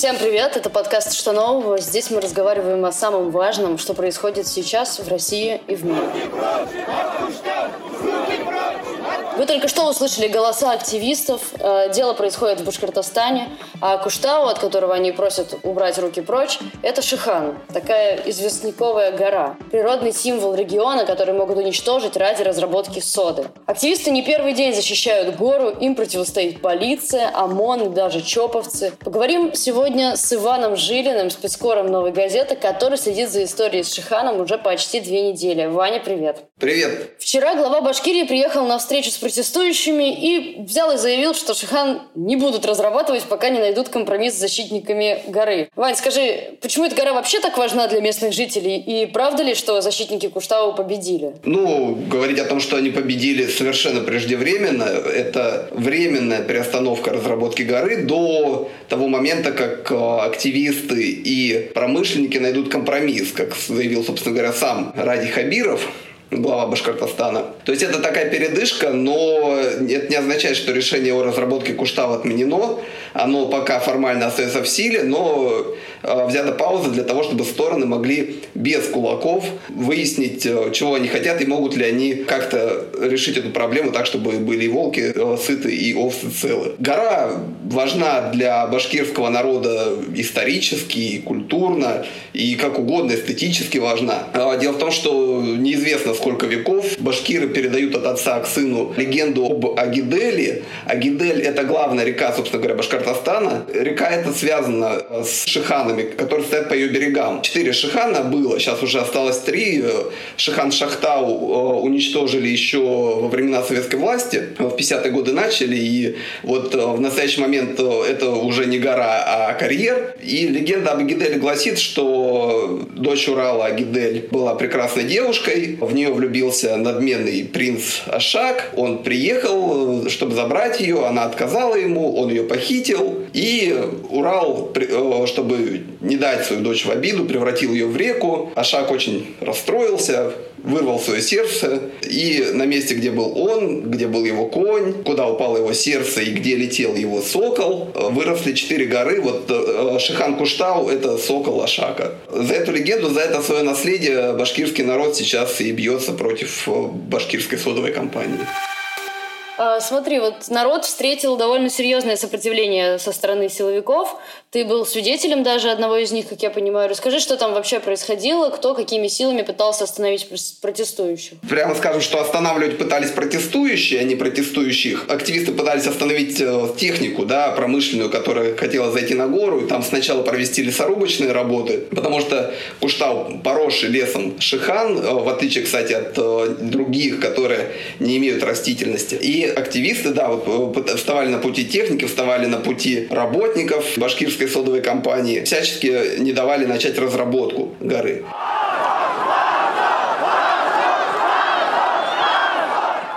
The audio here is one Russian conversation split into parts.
Всем привет, это подкаст «Что нового?». Здесь мы разговариваем о самом важном, что происходит сейчас в России и в мире. Вы только что услышали голоса активистов. Э, дело происходит в Башкортостане, а Куштау, от которого они просят убрать руки прочь, это Шихан, такая известняковая гора. Природный символ региона, который могут уничтожить ради разработки соды. Активисты не первый день защищают гору, им противостоит полиция, ОМОН и даже чоповцы. Поговорим сегодня с Иваном Жилиным, спецкором «Новой газеты», который следит за историей с Шиханом уже почти две недели. Ваня, привет. Привет. Вчера глава Башкирии приехал на встречу с протестующими и взял и заявил, что Шихан не будут разрабатывать, пока не найдут компромисс с защитниками горы. Вань, скажи, почему эта гора вообще так важна для местных жителей? И правда ли, что защитники Куштау победили? Ну, говорить о том, что они победили совершенно преждевременно, это временная переостановка разработки горы до того момента, как э, активисты и промышленники найдут компромисс, как заявил, собственно говоря, сам Ради Хабиров глава Башкортостана. То есть это такая передышка, но это не означает, что решение о разработке Куштау отменено. Оно пока формально остается в силе, но взята пауза для того, чтобы стороны могли без кулаков выяснить, э, чего они хотят и могут ли они как-то решить эту проблему так, чтобы были и волки э, сыты, и овцы целы. Гора важна для башкирского народа исторически, и культурно, и как угодно эстетически важна. А дело в том, что неизвестно, сколько веков башкиры передают от отца к сыну легенду об Агиделе. Агидель – это главная река, собственно говоря, Башкортостана. Река эта связана с шиханами, которые стоят по ее берегам. Четыре шихана было, сейчас уже осталось три. Шихан Шахтау э, уничтожили еще во времена советской власти. В 50-е годы начали, и вот э, в настоящий момент э, это уже не гора, а карьер. И легенда об Агиделе гласит, что дочь Урала Агидель была прекрасной девушкой, в нее влюбился надменный принц Ашак. Он приехал, чтобы забрать ее, она отказала ему, он ее похитил. И Урал, чтобы не дать свою дочь в обиду, превратил ее в реку. Ашак очень расстроился, вырвал свое сердце, и на месте, где был он, где был его конь, куда упало его сердце и где летел его сокол, э, выросли четыре горы. Вот э, Шихан Куштау – это сокол Ашака. За эту легенду, за это свое наследие башкирский народ сейчас и бьется против э, башкирской содовой компании. А, смотри, вот народ встретил довольно серьезное сопротивление со стороны силовиков. Ты был свидетелем даже одного из них, как я понимаю. Расскажи, что там вообще происходило, кто какими силами пытался остановить протестующих? Прямо скажем, что останавливать пытались протестующие, а не протестующих. Активисты пытались остановить э, технику, да, промышленную, которая хотела зайти на гору, и там сначала провести лесорубочные работы, потому что Куштау поросший лесом Шихан, э, в отличие, кстати, от э, других, которые не имеют растительности. И активисты, да, вот, вставали на пути техники, вставали на пути работников башкирской содовой компании, всячески не давали начать разработку горы.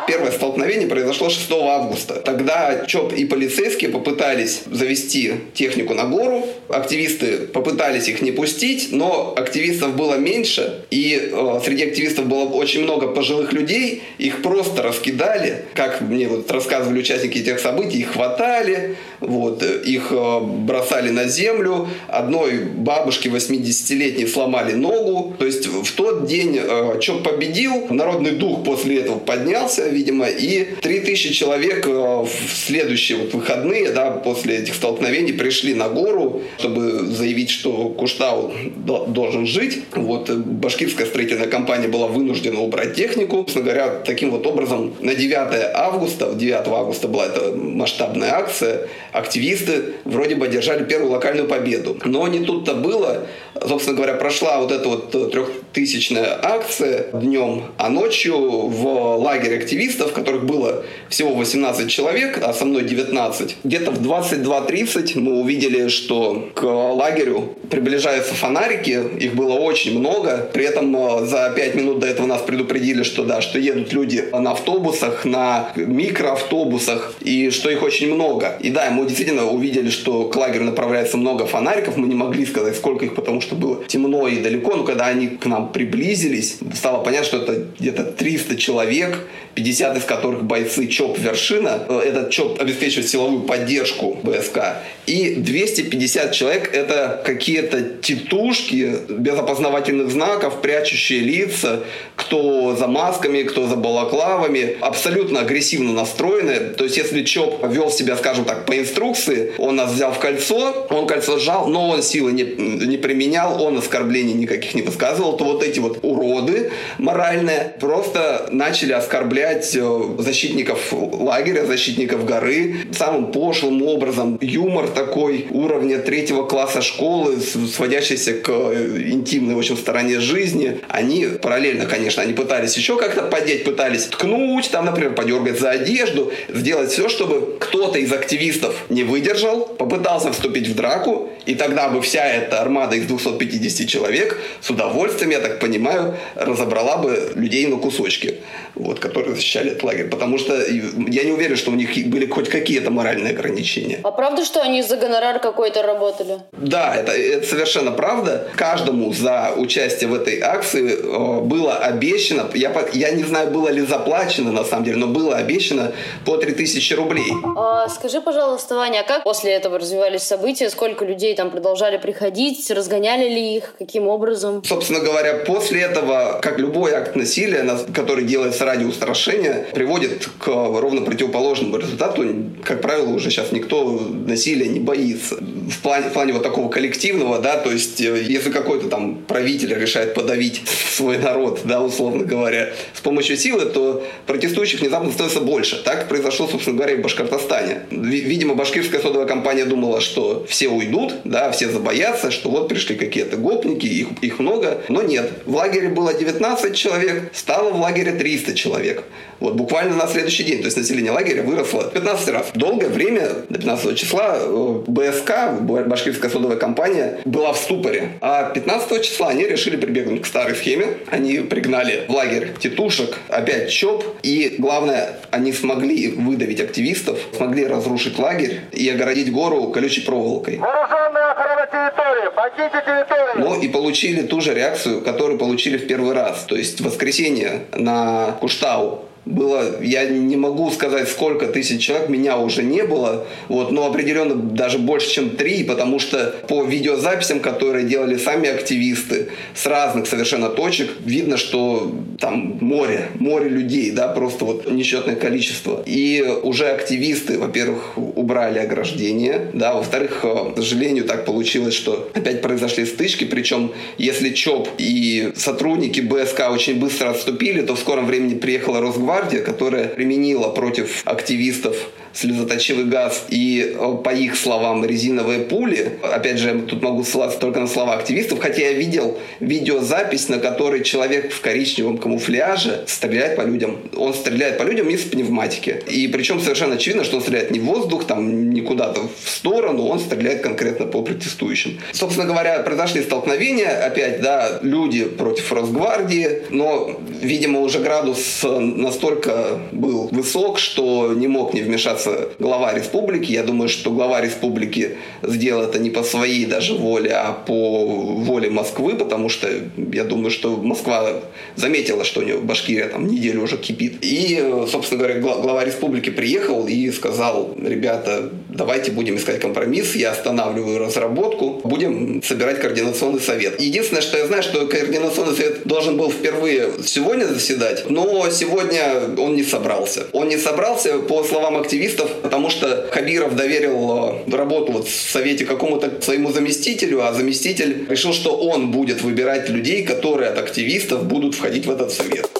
Первое столкновение произошло 6 августа. Тогда ЧОП и полицейские попытались завести технику на гору. Активисты попытались их не пустить, но активистов было меньше. И э, среди активистов было очень много пожилых людей. Их просто раскидали. Как мне вот рассказывали участники этих событий, их хватали, вот, их э, бросали на землю. Одной бабушке 80-летней сломали ногу. То есть в тот день э, ЧОП победил. Народный дух после этого поднялся видимо, и 3000 человек э, в следующие вот выходные, да, после этих столкновений пришли на гору, чтобы заявить, что Куштау должен жить. Вот э, башкирская строительная компания была вынуждена убрать технику. Собственно говоря, таким вот образом на 9 августа, 9 августа была эта масштабная акция, активисты вроде бы одержали первую локальную победу. Но не тут-то было. Собственно говоря, прошла вот эта вот э, трехтысячная акция днем, а ночью в лагере активистов которых было всего 18 человек, а со мной 19. Где-то в 22.30 мы увидели, что к лагерю приближаются фонарики, их было очень много. При этом э, за 5 минут до этого нас предупредили, что да, что едут люди на автобусах, на микроавтобусах, и что их очень много. И да, мы действительно увидели, что к лагерю направляется много фонариков, мы не могли сказать, сколько их, потому что было темно и далеко, но когда они к нам приблизились, стало понятно, что это где-то 300 человек, 50 из которых бойцы ЧОП «Вершина». Этот ЧОП обеспечивает силовую поддержку БСК. И 250 человек – это какие-то титушки без опознавательных знаков, прячущие лица, кто за масками, кто за балаклавами, абсолютно агрессивно настроены. То есть, если ЧОП вел себя, скажем так, по инструкции, он нас взял в кольцо, он кольцо сжал, но он силы не, не применял, он оскорблений никаких не высказывал, то вот эти вот уроды моральные просто начали оскорблять э, защитников лагеря, защитников горы самым пошлым образом. Юмор такой уровня третьего класса школы, сводящийся к э, интимной, в общем, стороне жизни. Они параллельно, конечно, они пытались еще как-то подеть, пытались ткнуть, там, например, подергать за одежду, сделать все, чтобы кто-то из активистов не выдержал, попытался вступить в драку, и тогда бы вся эта армада из 250 человек с удовольствием, я так понимаю, разобрала бы людей на кусочки, вот, которые защищали этот лагерь. Потому что я не уверен, что у них были хоть какие-то моральные ограничения. А правда, что они за гонорар какой-то работали? Да, это, это совершенно правда. Каждому за участие в этой акции э, было обещано, я, я не знаю, было ли заплачено на самом деле, но было обещано по 3000 рублей. А, скажи, пожалуйста, Ваня, а как после этого развивались события? Сколько людей там продолжали приходить? Разгоняли ли их? Каким образом? Собственно говоря, после этого, как любой акт насилия, который делается ради устрашения, приводит к ровно противоположному результату. Как правило, уже сейчас никто насилия не боится. В плане, в плане вот такого коллективного, да, то есть э, если какой-то там правитель решает подавить свой народ, да, условно говоря, с помощью силы, то протестующих внезапно становится больше. Так произошло, собственно говоря, и в Башкортостане. Видимо, башкирская содовая компания думала, что все уйдут, да, все забоятся, что вот пришли какие-то гопники, их, их много, но нет. В лагере было 19 человек, стало в лагере 300 человек. Вот буквально на следующий день. То есть население лагеря выросло 15 раз. Долгое время, до 15 числа, э, БСК, Башкирская содовая компания, была в ступоре. А 15 числа они решили прибегнуть к старой схеме. Они пригнали в лагерь тетушек, опять ЧОП. И главное, они смогли выдавить активистов, смогли разрушить лагерь и огородить гору колючей проволокой. Вооруженная территорию! Ну и получили ту же реакцию, которую получили в первый раз. То есть в воскресенье на Куштау было, я не могу сказать, сколько тысяч человек, меня уже не было, вот, но определенно даже больше, чем три, потому что по видеозаписям, которые делали сами активисты с разных совершенно точек, видно, что там море, море людей, да, просто вот несчетное количество. И уже активисты, во-первых, убрали ограждение, да, во-вторых, э, к сожалению, так получилось, что опять произошли стычки, причем если ЧОП и сотрудники БСК очень быстро отступили, то в скором времени приехала Росгвардия, гвардия, которая применила против активистов слезоточивый газ и, э, по их словам, резиновые пули. Опять же, тут могу ссылаться только на слова активистов, хотя я видел видеозапись, на которой человек в коричневом камуфляже стреляет по людям. Он стреляет по людям из пневматики. И причем совершенно очевидно, что он стреляет не в воздух, там, не куда-то в сторону, он стреляет конкретно по протестующим. Собственно говоря, произошли столкновения, опять, да, люди против Росгвардии, но, видимо, уже градус настолько был высок, что не мог не вмешаться вмешаться глава республики. Я думаю, что глава республики сделал это не по своей даже воле, а по воле Москвы, потому что я думаю, что Москва заметила, что у нее Башкирия там неделю уже кипит. И, собственно говоря, глава республики приехал и сказал, ребята, давайте будем искать компромисс, я останавливаю разработку, будем собирать координационный совет. Единственное, что я знаю, что координационный совет должен был впервые сегодня заседать, но сегодня он не собрался. Он не собрался, по словам активистов, активистов, потому что Хабиров доверил э, работу вот в Совете какому-то своему заместителю, а заместитель решил, что он будет выбирать людей, которые от активистов будут входить в этот совет.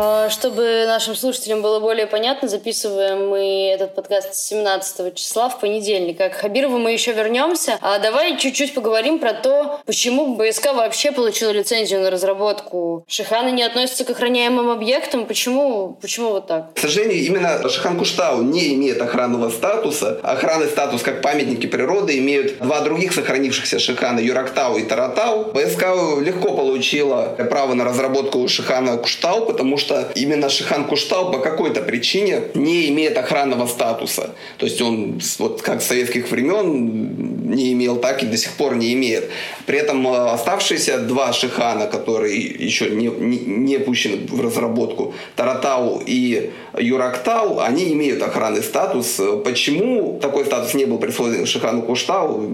А, чтобы нашим слушателям было более понятно, записываем мы этот подкаст 17 числа в понедельник. А к Хабирову мы еще вернемся. А давай чуть-чуть поговорим про то, почему БСК вообще получил лицензию на разработку. Шиханы не относятся к охраняемым объектам. Почему, почему вот так? К сожалению, именно Шихан Куштау не имеет охранного статуса. Охранный статус как памятники природы имеют два других сохранившихся Шихана Юрактау и Таратау. БСК легко получила право на разработку Шихана Куштау, потому что что именно Шихан Куштал по какой-то причине не имеет охранного статуса. То есть он вот как с советских времен не имел, так и до сих пор не имеет. При этом э, оставшиеся два Шихана, которые еще не, не, не пущены в разработку, Таратау и Юрактау, они имеют охранный статус. Почему такой статус не был присвоен Шихану Куштау,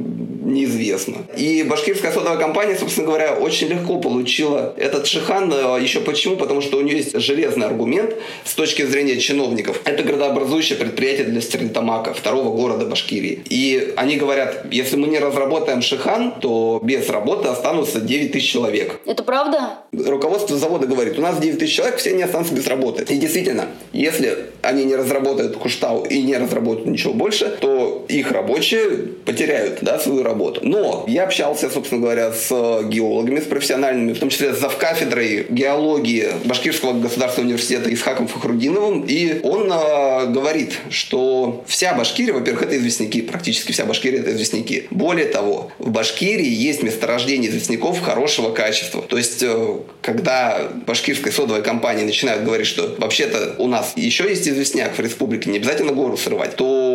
неизвестно. И башкирская содовая компания, собственно говоря, очень легко получила этот Шихан. Э, еще почему? Потому что у нее есть железный аргумент с точки зрения чиновников. Это градообразующее предприятие для Стерлитамака, второго города Башкирии. И они говорят, если мы не разработаем Шихан, то без работы останутся 9 тысяч человек. Это правда? Руководство завода говорит, у нас 9 тысяч человек, все они останутся без работы. И действительно, если они не разработают Куштау и не разработают ничего больше, то их рабочие потеряют да, свою работу работу. Но я общался, собственно говоря, с геологами, с профессиональными, в том числе с завкафедрой геологии Башкирского государственного университета Исхаком Фахрудиновым, и он э, говорит, что вся Башкирия, во-первых, это известняки, практически вся Башкирия это известняки. Более того, в Башкирии есть месторождение известняков хорошего качества. То есть, э, когда башкирская содовая компания начинают говорить, что вообще-то у нас еще есть известняк в республике, не обязательно гору срывать, то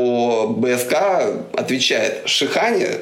БСК отвечает,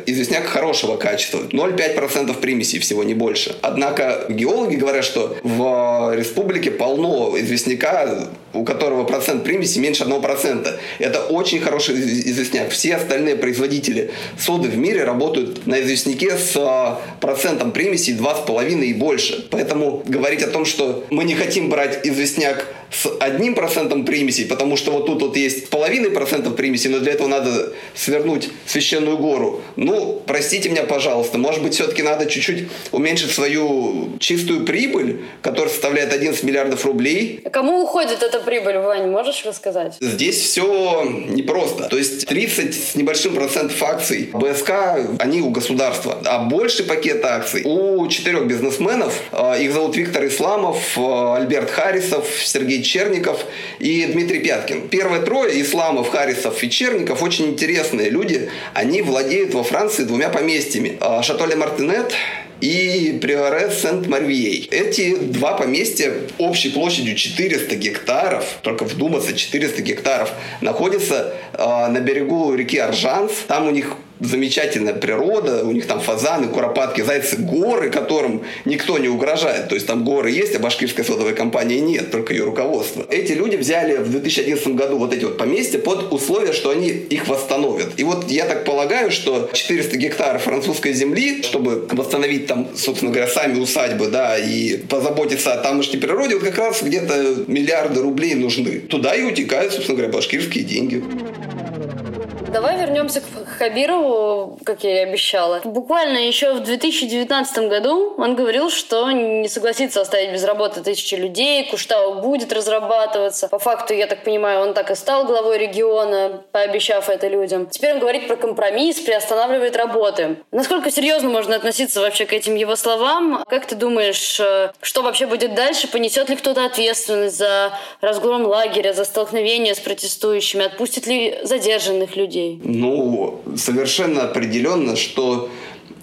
известняк известняк хорошего качества. 0,5% примесей всего, не больше. Однако геологи говорят, что в республике полно известняка, у которого процент примеси меньше 1%. Это очень хороший известняк. Все остальные производители соды в мире работают на известняке с а, процентом примесей 2,5 и больше. Поэтому говорить о том, что мы не хотим брать известняк с одним процентом примесей, потому что вот тут вот есть половиной процентов примесей, но для этого надо свернуть священную гору. Ну, простите меня, пожалуйста, может быть, все-таки надо чуть-чуть уменьшить свою чистую прибыль, которая составляет 11 миллиардов рублей. А кому уходит эта прибыль, Вань, можешь рассказать? Здесь все непросто. То есть 30 с небольшим процентов акций БСК, они у государства, а больше пакет акций у четырех бизнесменов. А, их зовут Виктор Исламов, а, Альберт Харисов, Сергей Сергей Черников и Дмитрий Пяткин. Первые трое, Исламов, Харисов и Черников, очень интересные люди. Они владеют во Франции двумя поместьями. А, Шатоле Мартинет и Приоре Сент-Марвией. Эти два поместья общей площадью 400 гектаров, только вдуматься, 400 гектаров, находятся э, на берегу реки Аржанс. Там у них замечательная природа, у них там фазаны, куропатки, зайцы, горы, которым никто не угрожает. То есть там горы есть, а башкирской содовой компании нет, только ее руководство. Эти люди взяли в 2011 году вот эти вот поместья под условие, что они их восстановят. И вот я так полагаю, что 400 гектаров французской земли, чтобы восстановить там, собственно говоря, сами усадьбы, да, и позаботиться о тамошней природе, вот как раз где-то миллиарды рублей нужны. Туда и утекают, собственно говоря, башкирские деньги. Давай вернемся к Хабирову, как я и обещала. Буквально еще в 2019 году он говорил, что не согласится оставить без работы тысячи людей, Куштау будет разрабатываться. По факту, я так понимаю, он так и стал главой региона, пообещав это людям. Теперь он говорит про компромисс, приостанавливает работы. Насколько серьезно можно относиться вообще к этим его словам? Как ты думаешь, э, что вообще будет дальше? Понесет ли кто-то ответственность за разгром лагеря, за столкновение с протестующими? Отпустит ли задержанных людей? людей? Ну, совершенно определенно, что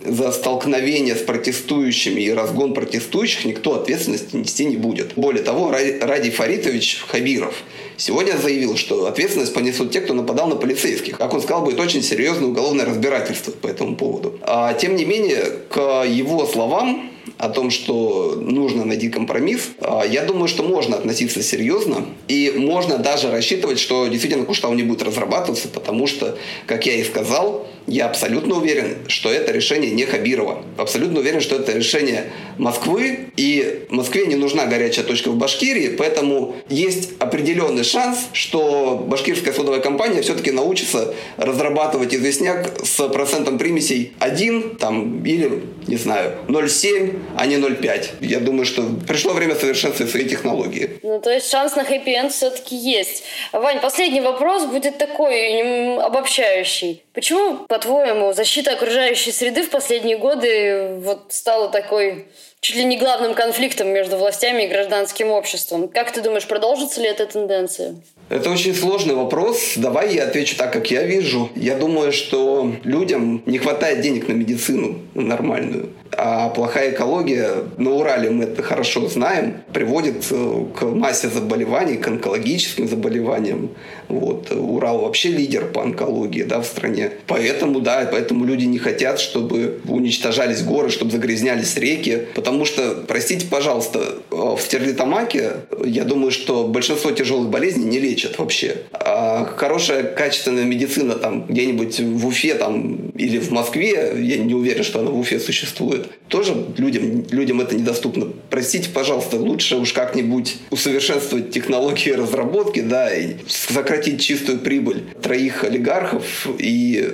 за столкновение с протестующими и разгон протестующих никто ответственности нести не будет. Более того, Ради Фаритович Хабиров сегодня заявил, что ответственность понесут те, кто нападал на полицейских. Как он сказал, будет очень серьезное уголовное разбирательство по этому поводу. А тем не менее, к его словам, о том, что нужно найти компромисс, а, я думаю, что можно относиться серьезно и можно даже рассчитывать, что действительно Куштау не будет разрабатываться, потому что, как я и сказал, я абсолютно уверен, что это решение не Хабирова. Абсолютно уверен, что это решение Москвы. И Москве не нужна горячая точка в Башкирии, поэтому есть определенный шанс, что башкирская содовая компания все-таки научится разрабатывать известняк с процентом примесей 1 там, или, не знаю, 0,7, а не 0,5. Я думаю, что пришло время совершенствовать свои технологии. Ну, то есть шанс на хэппи-энд все-таки есть. Вань, последний вопрос будет такой обобщающий. Почему, по-твоему, защита окружающей среды в последние годы вот стала такой чуть ли не главным конфликтом между властями и гражданским обществом? Как ты думаешь, продолжится ли эта тенденция? Это очень сложный вопрос. Давай я отвечу так, как я вижу. Я думаю, что людям не хватает денег на медицину нормальную. А плохая экология, на Урале мы это хорошо знаем, приводит э, к массе заболеваний, к онкологическим заболеваниям. Вот. Урал вообще лидер по онкологии да, в стране. Поэтому, да, поэтому люди не хотят, чтобы уничтожались горы, чтобы загрязнялись реки. Потому что, простите, пожалуйста, э, в Стерлитамаке, я думаю, что большинство тяжелых болезней не лечат вообще. А хорошая, качественная медицина там где-нибудь в Уфе там, или в Москве, я не уверен, что она в Уфе существует, тоже людям, людям это недоступно. Простите, пожалуйста, лучше уж как-нибудь усовершенствовать технологии разработки, да, и сократить чистую прибыль троих олигархов и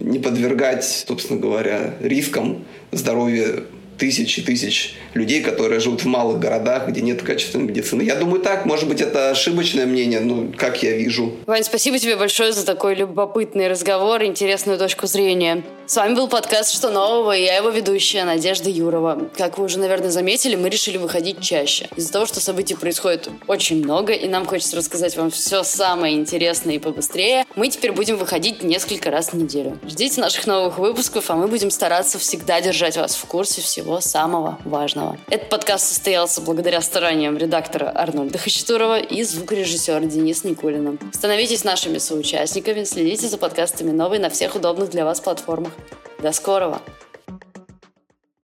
не подвергать, собственно говоря, рискам здоровья тысяч и тысяч людей, которые живут в малых городах, где нет качественной медицины. Я думаю так, может быть, это ошибочное мнение, ну, как я вижу. Вань, спасибо тебе большое за такой любопытный разговор, интересную точку зрения. С вами был подкаст «Что нового?» и я его ведущая Надежда Юрова. Как вы уже, наверное, заметили, мы решили выходить чаще. Из-за того, что событий происходит очень много, и нам хочется рассказать вам все самое интересное и побыстрее, мы теперь будем выходить несколько раз в неделю. Ждите наших новых выпусков, а мы будем стараться всегда держать вас в курсе всего самого важного. Этот подкаст состоялся благодаря стараниям редактора Арнольда Хачатурова и звукорежиссера Дениса Никулина. Становитесь нашими соучастниками, следите за подкастами новой на всех удобных для вас платформах. До скорого!